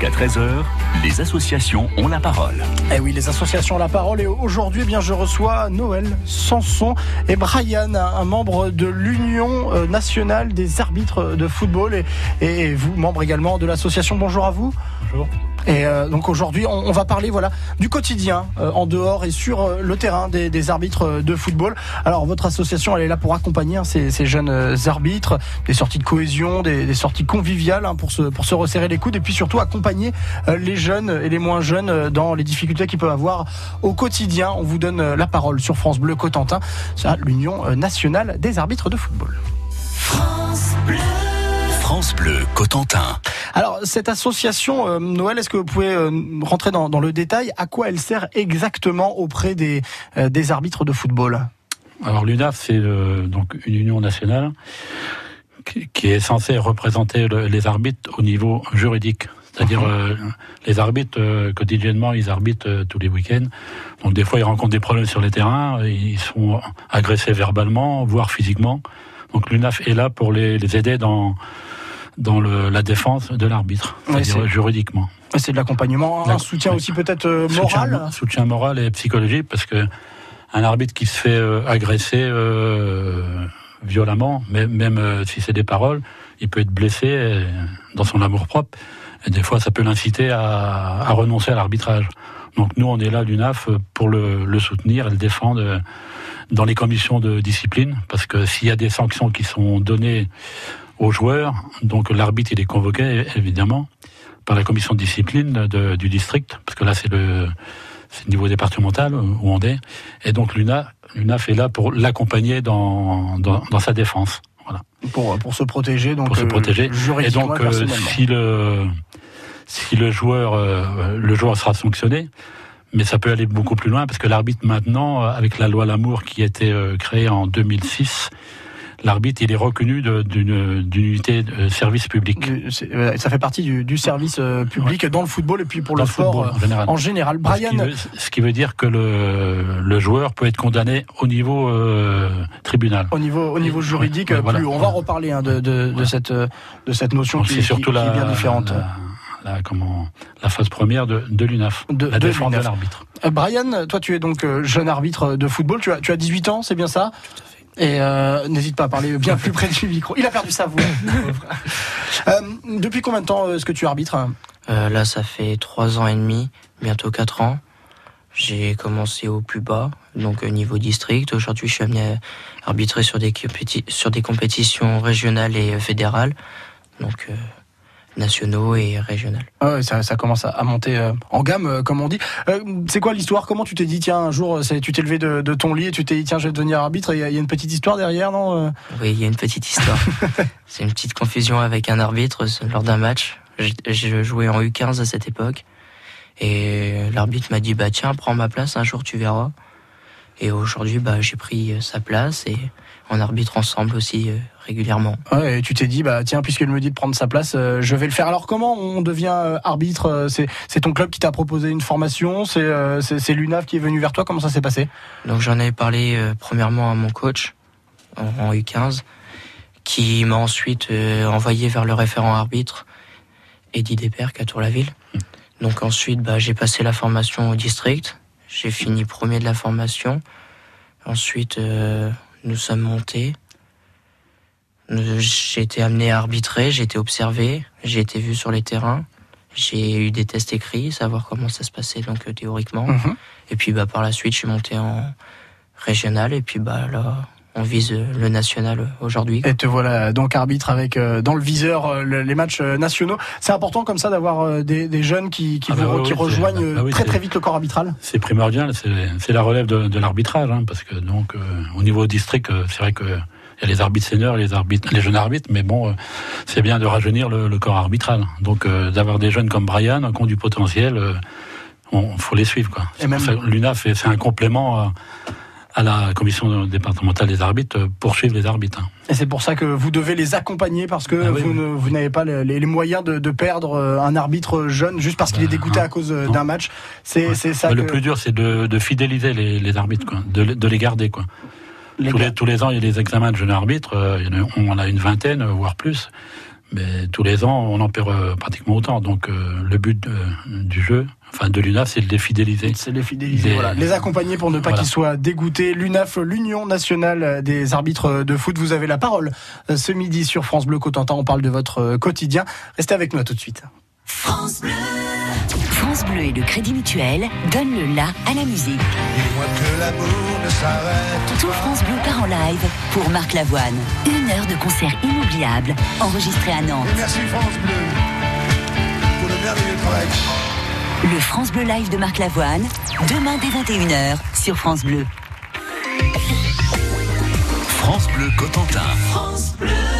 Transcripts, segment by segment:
Jusqu'à 13h, les associations ont la parole. Eh oui, les associations ont la parole. Et aujourd'hui, eh bien, je reçois Noël Sanson et Brian, un membre de l'Union euh, nationale des arbitres de football et, et vous, membre également de l'association. Bonjour à vous. Bonjour. Et euh, donc aujourd'hui, on, on va parler voilà du quotidien euh, en dehors et sur euh, le terrain des, des arbitres de football. Alors votre association, elle est là pour accompagner hein, ces, ces jeunes arbitres, des sorties de cohésion, des, des sorties conviviales hein, pour se pour se resserrer les coudes et puis surtout accompagner euh, les jeunes et les moins jeunes euh, dans les difficultés qu'ils peuvent avoir au quotidien. On vous donne euh, la parole sur France Bleu Cotentin, l'Union nationale des arbitres de football. France Bleu Cotentin. Alors cette association, euh, Noël, est-ce que vous pouvez euh, rentrer dans, dans le détail? À quoi elle sert exactement auprès des, euh, des arbitres de football? Alors l'UNAF, c'est euh, donc une union nationale qui, qui est censée représenter le- les arbitres au niveau juridique. C'est-à-dire euh, les arbitres, euh, quotidiennement, ils arbitrent euh, tous les week-ends. Donc des fois, ils rencontrent des problèmes sur les terrains, ils sont agressés verbalement, voire physiquement. Donc l'UNAF est là pour les, les aider dans, dans le, la défense de l'arbitre, c'est-à-dire c'est- juridiquement. C'est de l'accompagnement, un soutien aussi peut-être moral Soutien, soutien moral et psychologique parce que un arbitre qui se fait agresser violemment, même, même si c'est des paroles, il peut être blessé dans son amour propre. Et des fois, ça peut l'inciter à, à renoncer à l'arbitrage. Donc nous, on est là, l'UNAF, pour le, le soutenir et le défendre euh, dans les commissions de discipline, parce que s'il y a des sanctions qui sont données aux joueurs, donc l'arbitre il est convoqué évidemment par la commission de discipline de- du district, parce que là c'est le, niveau départemental où on est, et donc l'UNA, l'UNAF est là pour l'accompagner dans, dans, dans sa défense. Voilà. pour, pour se protéger, donc Pour se euh, protéger. Et donc, euh, si le si le joueur euh, le joueur sera sanctionné, mais ça peut aller beaucoup plus loin parce que l'arbitre maintenant, euh, avec la loi Lamour qui a été euh, créée en 2006, l'arbitre il est reconnu d'une unité de service public. Euh, ça fait partie du, du service public dans le football et puis pour Dans le sport football, euh, en général. en général. Ce qui, veut, ce qui veut dire que le, le joueur peut être condamné au niveau euh, tribunal. au niveau, au niveau juridique, ouais, euh, voilà. plus, on va reparler hein, de, de, cette, de cette notion Donc qui, c'est qui- surtout qui la, est bien différente. la, la- comment, la phase première de, de l'UNAF, De- la de défense de l'UNAF. l'arbitre. Euh, Brian, toi tu es donc euh, jeune arbitre de football, tu as, tu as 18 ans, c'est bien ça? Et euh, n'hésite pas à parler bien plus près du micro. Il a perdu sa voix. Euh, depuis combien de temps euh, est-ce que tu arbitres? Euh, là, ça fait trois ans et demi, bientôt quatre ans. J'ai commencé au plus bas, donc au niveau district. Aujourd'hui, je suis amené à arbitrer sur des, compéti- sur des compétitions régionales et euh, fédérales, donc euh, nationaux et régionales. Ah ouais, ça, ça commence à, monter euh, en gamme, euh, comme on dit. Euh, c'est quoi l'histoire? Comment tu t'es dit, tiens, un jour, tu t'es levé de, de ton lit et tu t'es dit, tiens, je vais devenir arbitre Il y, a il y a une petite histoire derrière, non Oui, il y a une petite histoire. C'est une petite confusion avec un arbitre lors d'un match. J'ai- Je jouais en U15 à cette époque. Et l'arbitre m'a dit, bah tiens, prends ma place, un jour tu verras. Et aujourd'hui, bah, j'ai pris sa place et on arbitre ensemble aussi régulièrement. Ouais, et tu t'es dit, bah tiens, puisqu'elle me dit de prendre sa place, euh, je vais le faire. Alors comment on devient euh, arbitre Euh, C'est ton club qui t'a proposé une formation C'est euh, l'UNAF qui est venu vers toi Comment ça s'est passé? Donc j'en ai parlé euh, premièrement à mon coach en, en U15, qui m'a ensuite envoyé vers le référent arbitre, Eddie Desperc à Tour-la-Ville. Donc ensuite, bah, j'ai passé la formation au district, j'ai fini premier de la formation. Ensuite, nous sommes montés. Euh, J'ai été amené à arbitrer, j'ai été observé, j'ai été vu sur les terrains. J'ai eu des tests écrits, savoir comment ça se passait donc euh, théoriquement. Mhm. Et puis bah par la suite, je suis monté en régional et puis bah là, on vise euh, le national aujourd'hui. Et te voilà donc arbitre avec euh, dans le viseur euh, le- les matchs nationaux. C'est important comme ça d'avoir euh, des, des jeunes qui, qui, Ah vous- bah oui, qui oui, rejoignent bah oui, très très vite le corps arbitral. C'est primordial, c'est la relève de, de l'arbitrage, hein, parce que donc euh, au niveau district, euh, c'est vrai que il y a les arbitres seniors, les arbitres, les jeunes arbitres, mais bon, euh, c'est bien de rajeunir le, le corps arbitral. Donc euh, d'avoir des jeunes comme Brian qui ont du potentiel, euh, on faut les suivre quoi. Et même- L'UNAF c'est un complément à, à la commission départementale des arbitres euh, pour suivre les arbitres. hein. Et c'est pour ça que vous devez les accompagner parce que Ah oui, vous oui. ne- vous n'avez pas les, les moyens de, de perdre un arbitre jeune juste parce qu'il est Bah, dégoûté non. à cause d'un match. C'est Ouais. ça que Le plus dur c'est de, de fidéliser les, les arbitres, quoi, de, de les garder quoi. Les tous, les, tous les ans, il y a des examens de jeunes arbitres. euh, il y en a- on en a une vingtaine, voire plus. Mais tous les ans, on en perd euh, pratiquement autant. Donc euh, le but de- du jeu, enfin de l'UNAF, c'est de les fidéliser. C'est les fidéliser, Les- voilà. les accompagner pour ne pas Voilà. qu'ils soient dégoûtés. L'UNAF, l'Union nationale des arbitres de foot, vous avez la parole euh, ce midi sur France Bleu Cotentin. On parle de votre euh, quotidien. Restez avec nous à tout de suite. France Bleu. France Bleu et le Crédit Mutuel donnent le la à la musique. Dis-moi que l'amour ne s'arrête Tout France Bleu part en live pour Marc Lavoine. Une heure de concert inoubliable enregistré à Nantes. Et merci France Bleu pour le merveilleux travail. Le France Bleu Live de Marc Lavoine, demain dès 21h sur France Bleu. France Bleu Cotentin. Someone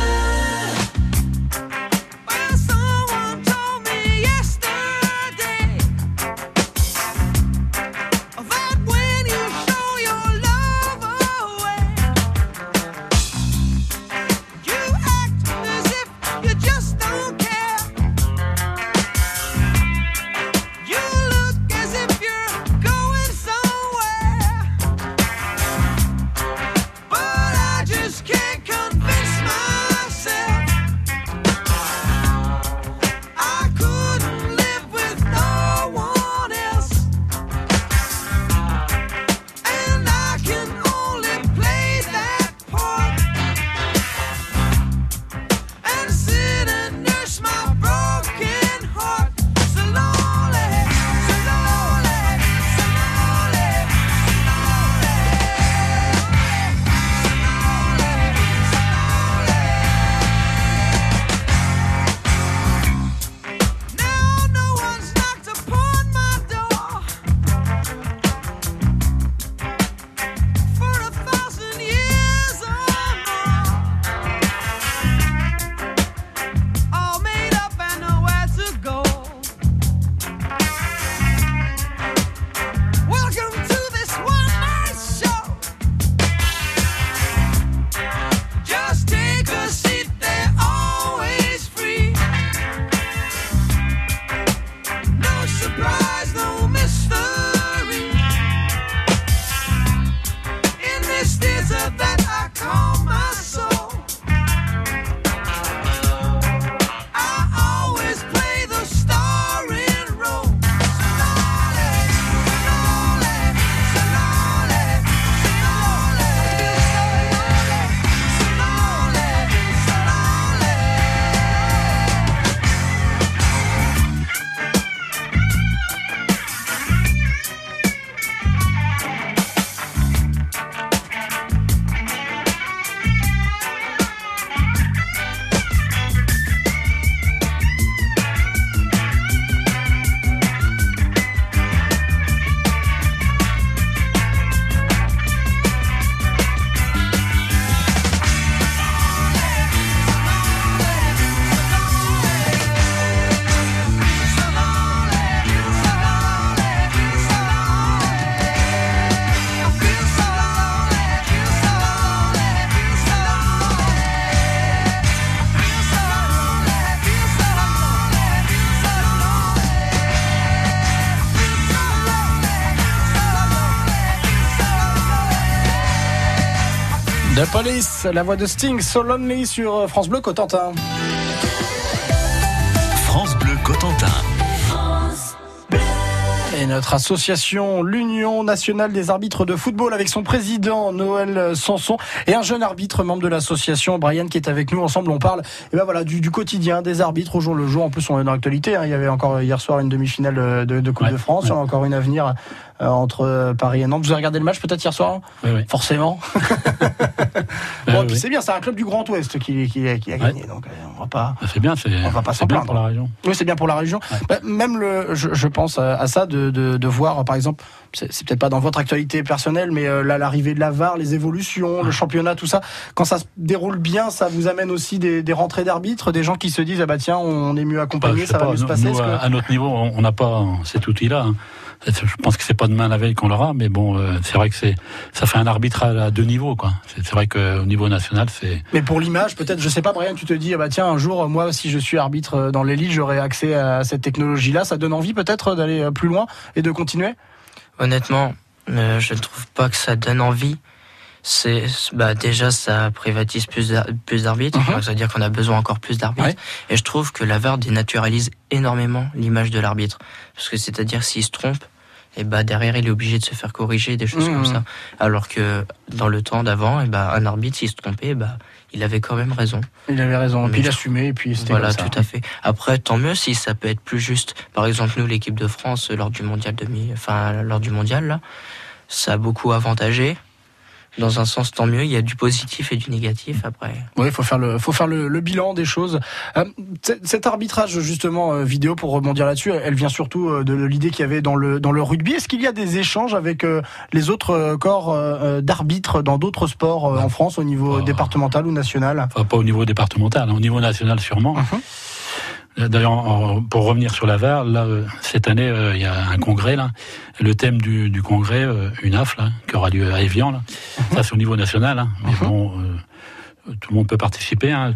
The Police, la voix de Sting, So Lonely sur euh, France Bleu Cotentin. France Bleu Cotentin. Et notre association, l'Union nationale des arbitres de football, avec son président Noël Sanson et un jeune arbitre, membre de l'association, Brian, qui est avec nous. Ensemble, on parle et ben voilà, du, du quotidien des arbitres au jour le jour. En plus, on est dans l'actualité. hein. Il y avait encore hier soir une demi-finale euh, de, de Coupe Ouais, de France. Il y en a encore une à venir euh, entre euh, Paris et Nantes. Vous avez regardé le match peut-être hier soir Oui, oui. Forcément. Euh, bon, oui. c'est bien, c'est un club du Grand Ouest qui, qui, qui a gagné. Donc, euh, on va pas. C'est bien, c'est On va pas s'en plaindre. pour la région. Oui, c'est bien pour la région. Bah, même le, je, je pense à, ça de, de, de voir, par exemple, c'est peut-être pas dans votre actualité personnelle, mais euh, là, l'arrivée de la VAR, les évolutions, le championnat, tout ça. Quand ça se déroule bien, ça vous amène aussi des, des rentrées d'arbitres, des gens qui se disent ah bah tiens, on est mieux accompagné, Bah, ça va mieux se passer. nous, que- à, notre niveau, on on n'a pas cet outil-là. Je pense que c'est pas demain la veille qu'on l'aura, mais bon, euh, c'est vrai que c'est ça fait un arbitre à, deux niveaux, quoi. C'est vrai qu'au niveau national, c'est Mais pour l'image, peut-être, je sais pas, Brian, tu te dis, ah bah tiens, un jour, moi, si je suis arbitre euh, dans l'élite, j'aurai accès à cette technologie-là. Ça donne envie, peut-être, d'aller euh, plus loin et de continuer? Honnêtement, euh, je ne trouve pas que ça donne envie. C'est bah déjà ça privatise plus plus d'arbitres, Mhm. donc ça veut dire qu'on a besoin encore plus d'arbitres. Ouais. Et je trouve que la VAR dénaturalise énormément l'image de l'arbitre, parce que c'est-à-dire s'il se trompe, et bah derrière il est obligé de se faire corriger des choses comme ça. Alors que dans le temps d'avant, et bah un arbitre s'il se trompait, bah il avait quand même raison. Il avait raison. Mais puis il assumait, et puis c'était Voilà, comme ça. tout à fait. Après, tant mieux si ça peut être plus juste. Par exemple, nous, l'équipe de France, lors du mondial demi, enfin, lors du mondial, là, ça a beaucoup avantagé. Dans un sens, tant mieux. Il y a du positif et du négatif après. Oui, il faut faire le, faut faire le, le bilan des choses. Euh, cet arbitrage justement euh, vidéo pour rebondir là-dessus, elle vient surtout euh, de l'idée qu'il y avait dans le dans le rugby. Est-ce qu'il y a des échanges avec euh, les autres corps d'arbitres dans d'autres sports euh, en France au niveau Oh. départemental ou national? Enfin, pas au niveau départemental, hein, au niveau national sûrement. Mhm. D'ailleurs, pour revenir sur la VAR, là, euh, cette année, euh, il y a un congrès là. Le thème du, du congrès, euh, UNAF, là, qui aura lieu à Evian, là. Ça, c'est au niveau national. Hein. Mais Mhm. bon, euh, tout le monde peut participer. Hein.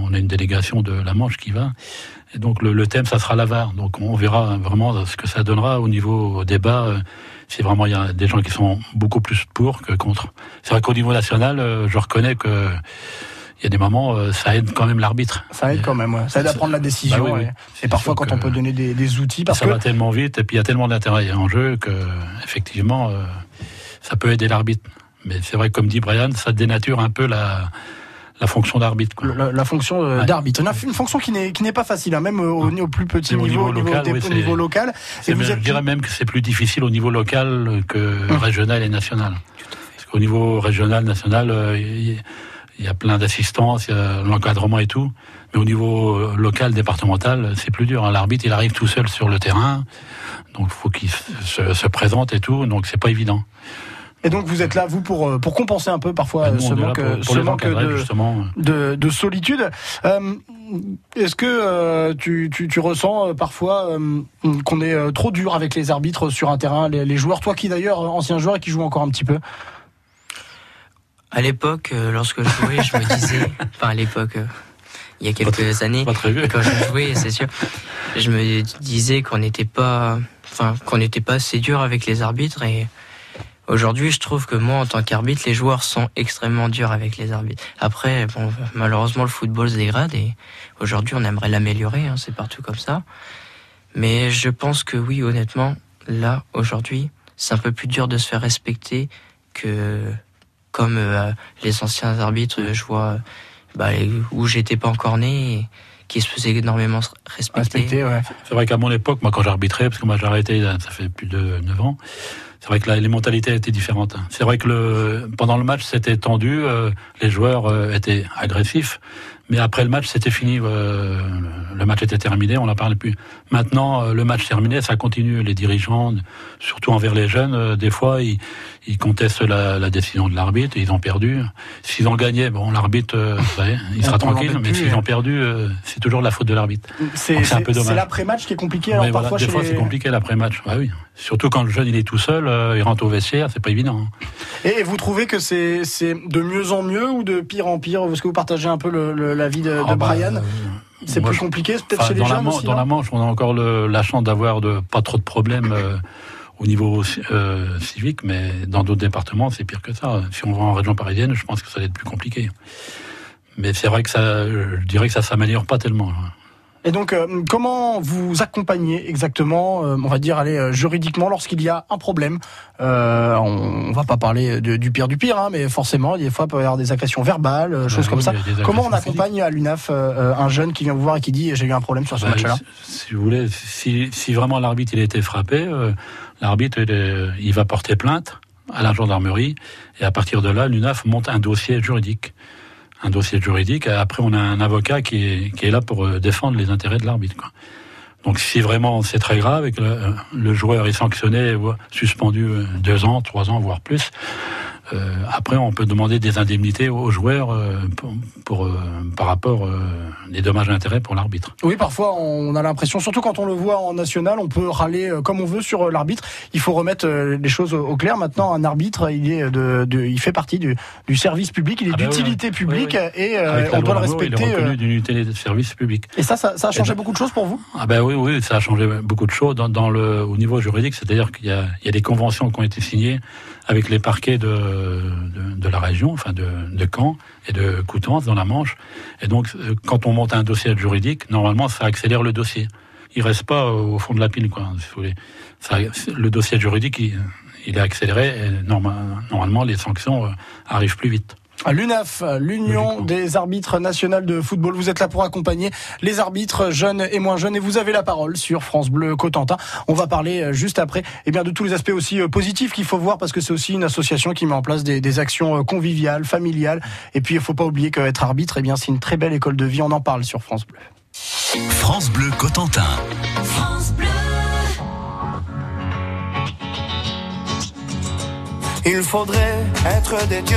On a une délégation de la Manche qui va. Et donc, le, le thème, ça sera la VAR. Donc, on verra vraiment ce que ça donnera au niveau débat. Si vraiment il y a des gens qui sont beaucoup plus pour que contre. C'est vrai qu'au niveau national, je reconnais que il y a des moments, euh, ça aide quand même l'arbitre. Ça aide quand même. ouais. Ça aide à prendre la décision. Bah oui, oui. et- parfois, quand on peut donner des, des outils, parce ça que va tellement vite et puis il y a tellement d'intérêt en jeu que effectivement euh, ça peut aider l'arbitre. Mais c'est vrai comme dit Brian, ça dénature un peu la, la fonction d'arbitre. la, la fonction euh, Ouais. d'arbitre, une, une fonction qui n'est pas facile, hein, même au, au plus petit au niveau, local, oui, au niveau local. Et vous même- êtes je dirais même que c'est plus difficile au niveau local que Hum. régional et national. Parce qu'au niveau régional, national, euh, il y, il y a plein a l'encadrement et tout. Mais au niveau euh, local, départemental, c'est plus dur. hein. L'arbitre, il arrive tout seul sur le terrain, donc il faut qu'il se, se- se présente et tout, donc c'est pas évident. Et donc vous êtes là, vous, pour, euh, pour compenser un peu parfois Nous, ce manque, pour- pour ce manque de, justement. de, de solitude. Euh, Est-ce que euh, tu, tu, tu ressens euh, parfois qu'on est trop dur avec les arbitres sur un terrain, les, les joueurs, toi qui d'ailleurs, ancien joueur et qui joue encore un petit peu À l'époque, euh, lorsque je jouais, je me disais, enfin à l'époque, euh, il y a quelques années, Pas très vieux. quand je jouais, c'est sûr, je me disais qu'on n'était pas, enfin qu'on n'était pas assez dur avec les arbitres et aujourd'hui, je trouve que moi, en tant qu'arbitre, les joueurs sont extrêmement durs avec les arbitres. Après, bon, malheureusement, le football se dégrade et aujourd'hui, on aimerait l'améliorer, hein, c'est partout comme ça. Mais je pense que oui, honnêtement, là, aujourd'hui, c'est un peu plus dur de se faire respecter que comme euh, les anciens arbitres, euh, je vois, bah, où j'étais pas encore né, et qui se faisaient énormément respecter. Respecté, ouais. C'est vrai qu'à mon époque, moi quand j'arbitrais, parce que moi j'ai arrêté, ça fait plus de 9 ans, c'est vrai que là, les mentalités étaient différentes. C'est vrai que le, pendant le match, c'était tendu, euh, les joueurs euh, étaient agressifs, mais après le match, c'était fini. euh, le match était terminé, on n'en parlait plus. Maintenant, euh, le match terminé, ça continue. Les dirigeants, surtout envers les jeunes, euh, des fois, ils, ils contestent la, la décision de l'arbitre, ils ont perdu. S'ils ont gagné, bon, l'arbitre, savez, il sera On tranquille, mais s'ils ont perdu, c'est toujours la faute de l'arbitre. C'est un peu dommage. c'est l'après-match qui est compliqué. Alors Mais voilà, parfois des fois, les- c'est compliqué l'après-match. Ah oui. Surtout quand le jeune il est tout seul, euh, il rentre au vestiaire, c'est pas évident. hein. Et vous trouvez que c'est c'est de mieux en mieux ou de pire en pire? Est-ce que vous partagez un peu le- le- l'avis de, de Brian C'est plus compliqué peut-être chez les dans, la aussi dans la Manche, on a encore le- la chance d'avoir de pas trop de problèmes euh, au niveau euh, civique, mais dans d'autres départements, c'est pire que ça. Si on va en région parisienne, je pense que ça va être plus compliqué. Mais c'est vrai que ça, je dirais que ça s'améliore pas tellement. hein. Et donc, euh, comment vous accompagnez exactement, euh, on va dire, allez, euh, juridiquement, lorsqu'il y a un problème euh, On on va pas parler de- du pire du pire, hein, mais forcément, des fois, il peut y avoir des agressions verbales, euh, choses Ah comme ça. Comment on accompagne à l'UNAF euh, un jeune qui vient vous voir et qui dit j'ai eu un problème sur ce Bah, match-là si, si vous voulez, si, si vraiment l'arbitre il a été frappé, euh, l'arbitre il, il va porter plainte à la gendarmerie et à partir de là, l'UNAF monte un dossier juridique. Un dossier juridique. Après, on a un avocat qui est, qui est là pour euh, défendre les intérêts de l'arbitre. Donc, si vraiment c'est très grave et que le, le joueur est sanctionné, suspendu euh, deux ans, trois ans, voire plus, euh, après, on peut demander des indemnités aux joueurs euh, pour, pour, euh, par rapport euh, des dommages et intérêts pour l'arbitre. Oui, parfois on a l'impression, surtout quand on le voit en national, on peut râler euh, comme on veut sur euh, l'arbitre. Il faut remettre euh, les choses au clair. Maintenant, un arbitre, il est de, de- il fait partie du, du service public, il est Ah oui, d'utilité oui. publique Oui, et euh, on doit le respecter. Il est reconnu euh, d'une unité de service public. et ça, ça, ça a changé ben- beaucoup de choses pour vous? Ah ben oui, oui, ça a changé beaucoup de choses dans, dans le, au niveau juridique, c'est-à-dire qu'il y a des conventions qui ont été signées avec les parquets de, de, de la région, enfin de, de Caen et de Coutances dans la Manche. Et donc, euh, quand on monte un dossier juridique, normalement, ça accélère le dossier. Il reste pas au fond de la pile, quoi. si vous le dossier juridique, il, est accéléré et norma- normalement, les sanctions euh, arrivent plus vite. L'UNAF, l'Union des arbitres nationales de football. Vous êtes là pour accompagner les arbitres jeunes et moins jeunes et vous avez la parole sur France Bleu Cotentin. On va parler euh, juste après eh bien, de tous les aspects aussi euh, positifs qu'il faut voir parce que c'est aussi une association qui met en place des, des actions euh, conviviales, familiales. Et puis il faut pas oublier qu'être arbitre, eh bien, c'est une très belle école de vie. On en parle sur France Bleu. France Bleu Cotentin. Il faudrait être des dieux,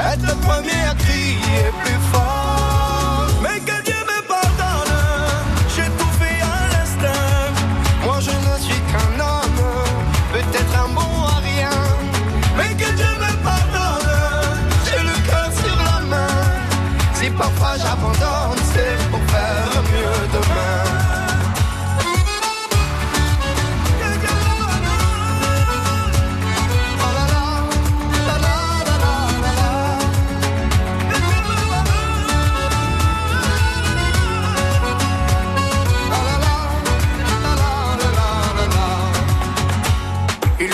Être le premier à crier plus fort.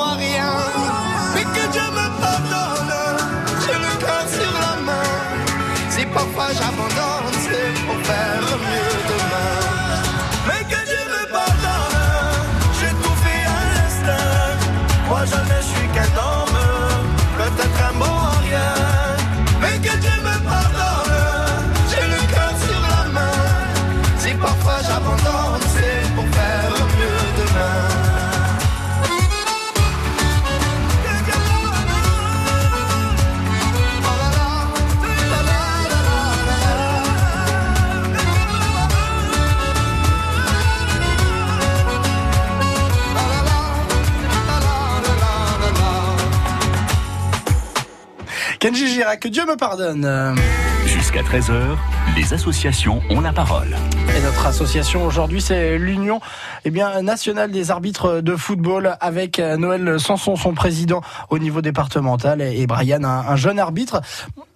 À rien. Kenji Girac, que Dieu me pardonne. Jusqu'à 13h, les associations ont la parole. Et notre association aujourd'hui, c'est l'Union eh bien, nationale des arbitres de football avec euh, Noël Sanson, son président au niveau départemental, et Brian, un, un jeune arbitre.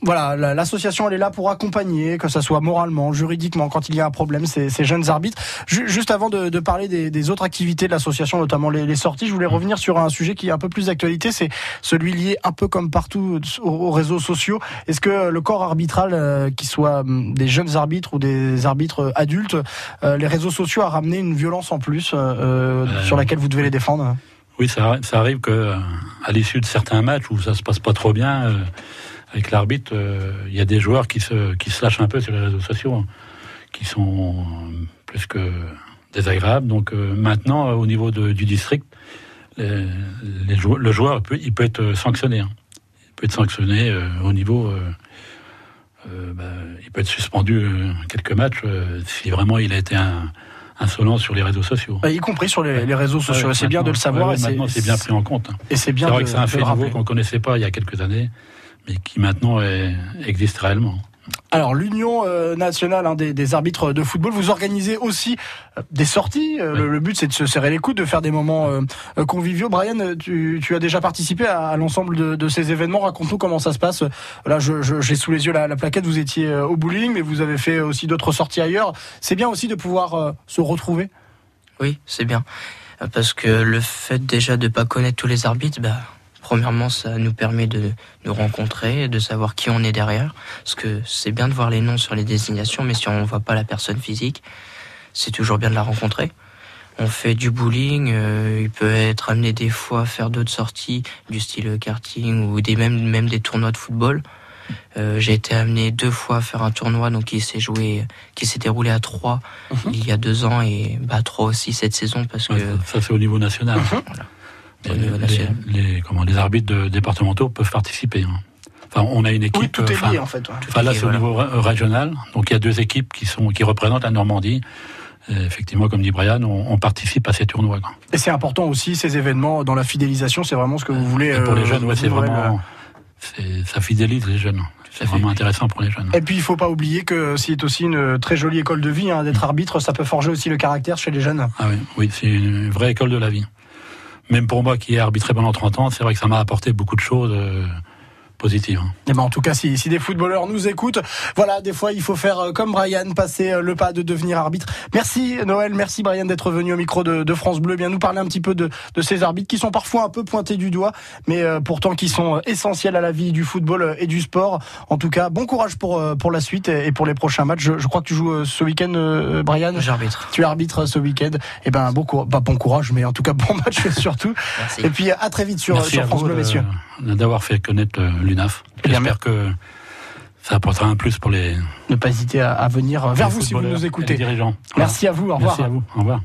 Voilà, la- l'association, elle est là pour accompagner, que ce soit moralement, juridiquement, quand il y a un problème, ces, ces jeunes arbitres. Ju- juste avant de, de parler des, des autres activités de l'association, notamment les, les sorties, je voulais revenir sur un sujet qui est un peu plus d'actualité, c'est celui lié un peu comme partout aux, aux réseaux sociaux. Est-ce que le corps arbitral, euh, qui soit hum, des jeunes arbitres ou des arbitres adultes, euh, les réseaux sociaux a ramené une violence en plus euh, euh, Euh, sur laquelle vous devez les défendre Oui, ça, ça arrive que euh, à l'issue de certains matchs où ça se passe pas trop bien euh, avec l'arbitre, euh, il y a des joueurs qui se qui se lâchent un peu sur les réseaux sociaux, hein, qui sont euh, plus que désagréable. Donc euh, maintenant, euh, au niveau de- du district, les- les jou- le joueur peut, il peut être sanctionné. hein. Il peut être sanctionné euh, au niveau. euh, euh, bah, il peut être suspendu euh, quelques matchs euh, si vraiment il a été un- insolent sur les réseaux sociaux. Bah, y compris sur les, les réseaux sociaux. Ouais, c'est bien de le savoir. ouais, et c'est- maintenant, c'est bien pris en compte. hein. Et c'est C'est bien vrai de, que c'est un fait nouveau qu'on ne connaissait pas il y a quelques années, mais qui maintenant est- existe réellement. Alors l'Union euh, nationale hein, des, des arbitres de football, vous organisez aussi euh, des sorties. Euh, le, le but c'est de se serrer les coudes, de faire des moments euh, conviviaux. Brian, tu, tu as déjà participé à, à l'ensemble de, de ces événements. Raconte-nous comment ça se passe. Là, je- je- j'ai sous les yeux la, la plaquette. Vous étiez au bowling, mais vous avez fait aussi d'autres sorties ailleurs. C'est bien aussi de pouvoir euh, se retrouver. Oui, c'est bien. Parce que le fait déjà de pas connaître tous les arbitres, bah, premièrement, ça nous permet de nous rencontrer, de savoir qui on est derrière. Parce que c'est bien de voir les noms sur les désignations, mais si on voit pas la personne physique, c'est toujours bien de la rencontrer. On fait du bowling, euh, il peut être amené des fois à faire d'autres sorties du style karting ou des même même des tournois de football. Euh, j'ai été amené deux fois à faire un tournoi donc qui s'est joué, qui s'est déroulé à trois il y a deux ans et bah trois aussi cette saison parce que ça, ça, c'est au niveau national. Voilà. Les, comment, les arbitres de- départementaux peuvent participer. hein. Enfin, on a une équipe. Oui, tout est lié en fait. ouais. enfin, là, c'est voilà. au niveau ré- régional. Donc, il y a deux équipes qui sont qui représentent la Normandie. Et effectivement, comme dit Brian, on, on participe à ces tournois. quoi. Et c'est important aussi ces événements dans la fidélisation. C'est vraiment ce que vous voulez. Et pour euh, les jeunes, ouais, c'est vraiment, c'est- ça fidélise les jeunes. C'est vraiment intéressant pour les jeunes. Et puis il faut pas oublier que c'est aussi une très jolie école de vie hein, d'être arbitre, ça peut forger aussi le caractère chez les jeunes. Ah oui, oui, c'est une vraie école de la vie. Même pour moi qui ai arbitré pendant 30 ans, c'est vrai que ça m'a apporté beaucoup de choses positives. hein. Et ben en tout cas, si, si des footballeurs nous écoutent, voilà, des fois il faut faire euh, comme Brian, passer euh, le pas de devenir arbitre. Merci Noël, merci Brian d'être venu au micro de, de France Bleu, bien nous parler un petit peu de, de ces arbitres qui sont parfois un peu pointés du doigt, mais euh, pourtant qui sont essentiels à la vie du football et du sport. En tout cas, bon courage pour pour la suite et, et pour les prochains matchs. Je, je crois que tu joues ce week-end, euh, Brian. j'arbitre. Tu arbitres ce week-end. Et ben bon, pas bon courage, mais en tout cas bon match surtout. Merci. Et puis à très vite sur, France Bleu, messieurs. d'avoir fait connaître euh, l'UNAF. J'espère que ça apportera un plus pour les, Ne pas hésiter à, venir vers les vous si vous nous les écoutez. dirigeants. Merci à vous. Au revoir. Merci à vous. Au revoir.